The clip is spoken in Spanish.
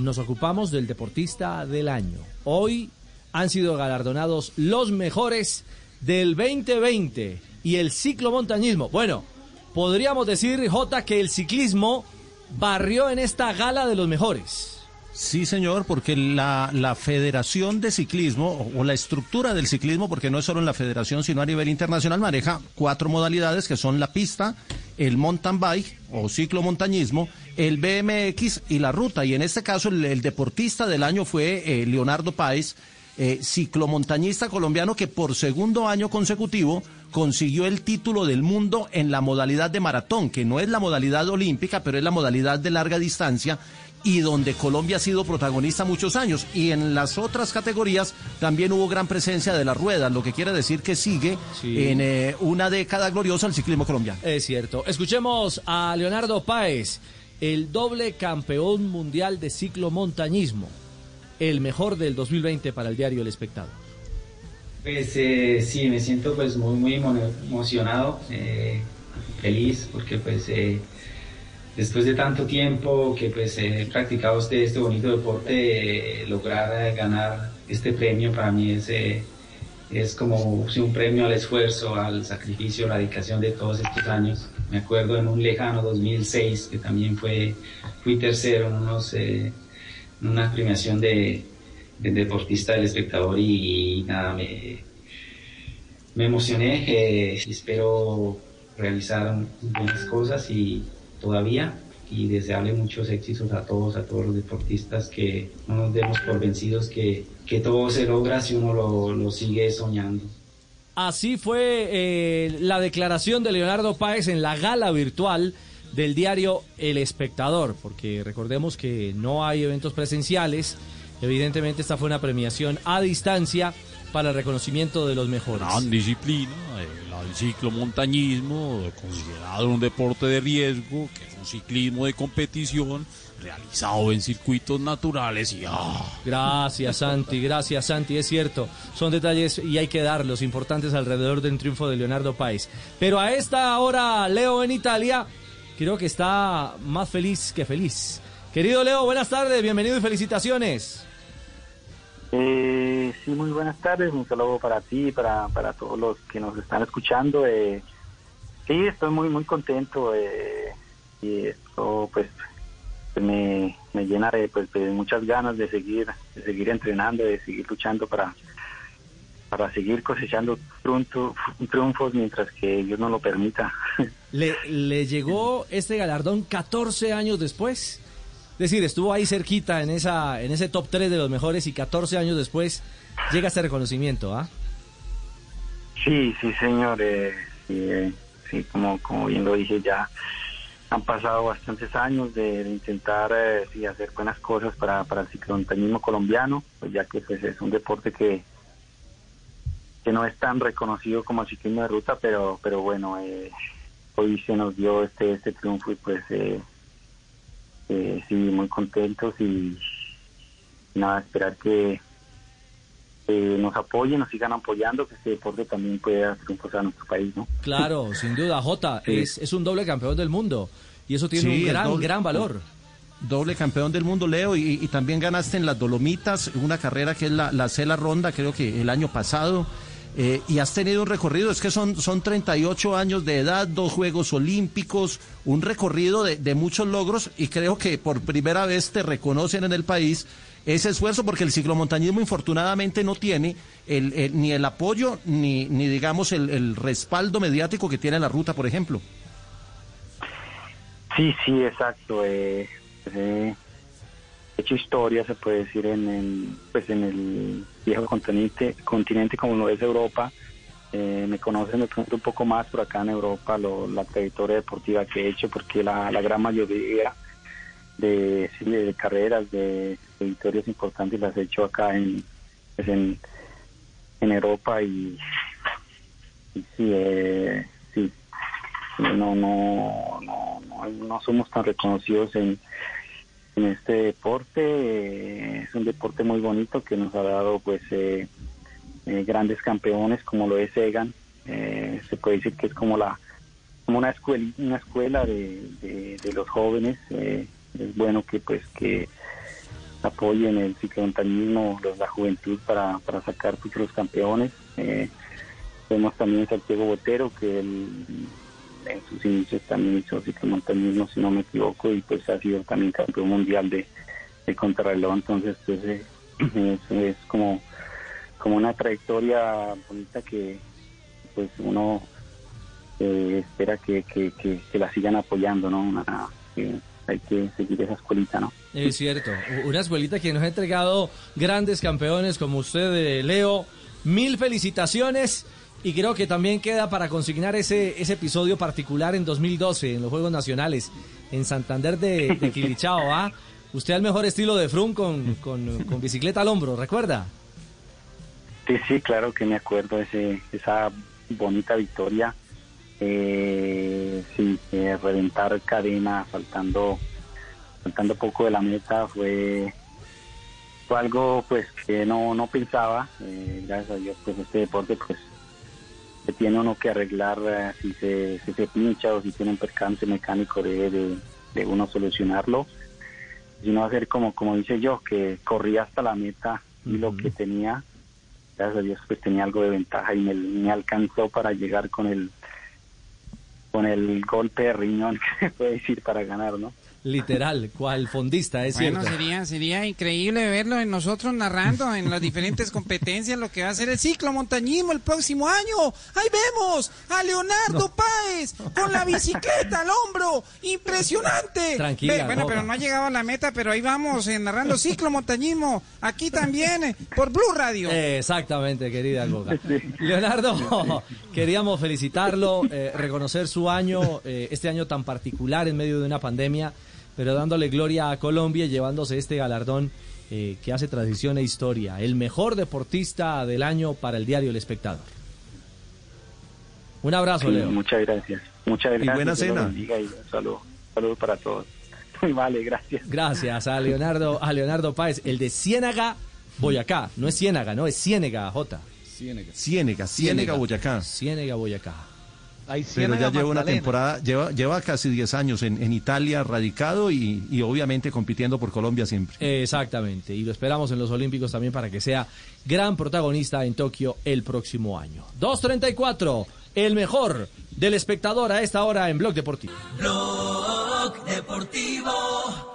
nos ocupamos del deportista del año. Hoy han sido galardonados los mejores del 2020 y el ciclomontañismo. Bueno, podríamos decir, J, que el ciclismo barrió en esta gala de los mejores. Sí, señor, porque la, la Federación de Ciclismo o, la estructura del ciclismo, porque no es solo en la Federación, sino a nivel internacional, maneja cuatro modalidades que son la pista, el mountain bike o ciclomontañismo, el BMX y la ruta. Y en este caso el, deportista del año fue eh, Leonardo Páez, eh, ciclomontañista colombiano que por segundo año consecutivo consiguió el título del mundo en la modalidad de maratón, que no es la modalidad olímpica, pero es la modalidad de larga distancia y donde Colombia ha sido protagonista muchos años. Y en las otras categorías también hubo gran presencia de las ruedas, lo que quiere decir que sigue en eh, una década gloriosa el ciclismo colombiano. Es cierto. Escuchemos a Leonardo Páez, el doble campeón mundial de ciclomontañismo, el mejor del 2020 para el diario El Espectador. Pues eh, sí, me siento pues muy, muy emocionado, eh, feliz, porque pues después de tanto tiempo que pues he practicado este, este bonito deporte, eh, lograr eh, ganar este premio para mí es, eh, es como un premio al esfuerzo, al sacrificio, la dedicación de todos estos años. Me acuerdo en un lejano 2006 que también fue, fui tercero en, una premiación de, deportista del espectador y, nada, me, me emocioné, espero realizar buenas cosas y todavía y desearle muchos éxitos a todos, a todos los deportistas, que no nos demos por vencidos, que, que todo se logra si uno lo, sigue soñando. Así fue eh, la declaración de Leonardo Páez en la gala virtual del diario El Espectador, porque recordemos que no hay eventos presenciales, evidentemente esta fue una premiación a distancia para el reconocimiento de los mejores. Gran disciplina, el ciclomontañismo, considerado un deporte de riesgo, que es un ciclismo de competición realizado en circuitos naturales y ¡ah! Gracias Santi, gracias Santi, es cierto, son detalles y hay que darlos importantes alrededor del triunfo de Leonardo País. Pero a esta hora Leo en Italia creo que está más feliz que feliz. Querido Leo, buenas tardes, bienvenido y felicitaciones. Sí, muy buenas tardes. Un saludo para ti para, para todos los que nos están escuchando. Eh, sí, estoy muy, muy contento. Eh, y esto, pues, me, me llena de, pues, muchas ganas de seguir, de seguir entrenando, de seguir luchando para, para seguir cosechando triunfos mientras que Dios no lo permita. ¿Le, ¿Le llegó este galardón 14 años después? Es decir, estuvo ahí cerquita en esa en ese top 3 de los mejores y 14 años después llega este reconocimiento, ¿ah? Sí, sí, señor. Eh, eh, sí, como, como bien lo dije, ya han pasado bastantes años de, intentar eh, hacer buenas cosas para, para el ciclomontañismo colombiano, pues ya que pues, es un deporte que que no es tan reconocido como el ciclismo de ruta, pero pero bueno, hoy se nos dio este este triunfo y pues eh, sí, muy contentos y nada, esperar que nos apoyen, nos sigan apoyando, que este deporte también pueda triunfar a nuestro país, ¿no? Claro, sin duda, Jota, es, es un doble campeón del mundo y eso tiene un gran, gran valor. Doble campeón del mundo, Leo, y, también ganaste en las Dolomitas, una carrera que es la, la Cela Ronda, creo que el año pasado. Eh, y has tenido un recorrido, es que son, son 38 años de edad, dos Juegos Olímpicos, un recorrido de, muchos logros y creo que por primera vez te reconocen en el país ese esfuerzo porque el ciclomontañismo infortunadamente no tiene el, ni el apoyo ni, ni digamos el, respaldo mediático que tiene la ruta, por ejemplo. Sí, sí, exacto. Eh, eh hecho historia, se puede decir, en el, pues en el viejo continente, continente como lo es Europa. Eh, me conocen un poco más por acá en Europa la trayectoria deportiva que he hecho, porque la, gran mayoría de, de carreras, de, victorias importantes las he hecho acá en, pues en, Europa y, sí, eh, sí, no, no, no, no, somos tan reconocidos en en este deporte. Eh, es un deporte muy bonito que nos ha dado pues eh, eh, grandes campeones como lo es Egan. se puede decir que es como la como una escuela una escuela de, de, los jóvenes. es bueno que pues que apoyen el ciclomontañismo, la juventud para, para sacar futuros campeones. Eh, vemos también Santiago Botero, que él, en sus inicios también hizo ciclomontañismo, si no me equivoco, y pues ha sido también campeón mundial de, de contrarreloj. Entonces, pues eh, es, es como, como una trayectoria bonita que pues uno eh, espera que, que, que, la sigan apoyando, ¿no? Que hay que seguir esa escuelita, ¿no? Es cierto, una escuelita que nos ha entregado grandes campeones como usted, eh, Leo. Mil felicitaciones y creo que también queda para consignar ese, ese episodio particular en 2012 en los Juegos Nacionales en Santander de, de Quilichao. ¿ah? Usted al mejor estilo de Frum con, con, con bicicleta al hombro, ¿recuerda? Sí, sí, claro que me acuerdo ese, esa bonita victoria. Eh, sí, eh, reventar cadena faltando faltando poco de la meta fue fue algo pues que no no pensaba. Eh, gracias a Dios pues este deporte pues se tiene uno que arreglar eh, si se si se pincha o si tiene un percance mecánico de, de, de uno solucionarlo sino hacer como como dice yo que corría hasta la meta y lo que tenía gracias a Dios pues tenía algo de ventaja y me, me alcanzó para llegar con el con el golpe de riñón que se puede decir para ganar, ¿no? Literal, cual fondista, es Bueno, cierto. sería, sería increíble verlo en nosotros narrando en las diferentes competencias lo que va a ser el ciclo montañismo el próximo año. Ahí vemos a Leonardo Páez con la bicicleta al hombro. Impresionante. Tranquila, bueno, pero no ha llegado a la meta, pero ahí vamos eh, narrando ciclo montañismo. Aquí también eh, por Blue Radio. Exactamente, querida Goga. Leonardo, queríamos felicitarlo, eh, reconocer su año, eh, este año tan particular en medio de una pandemia, pero dándole gloria a Colombia y llevándose este galardón eh, que hace tradición e historia. El mejor deportista del año para el diario El Espectador. Un abrazo, Sí, Leo. muchas gracias. Muchas gracias. buena Dios los cena. y un saludo, saludo para todos. Vale, gracias. Gracias a Leonardo, a Leonardo Páez, el de Ciénaga, Boyacá. No es Ciénaga, no, es Ciénega, J. Ciénega, Ciénega, Boyacá. Ciénega, Boyacá. Pero ya lleva una temporada, lleva, lleva casi 10 años en, en Italia radicado y, y obviamente compitiendo por Colombia siempre. Exactamente, y lo esperamos en los Olímpicos también para que sea gran protagonista en Tokio el próximo año. 2.34, el mejor del espectador a esta hora en Blog Deportivo. Blog Deportivo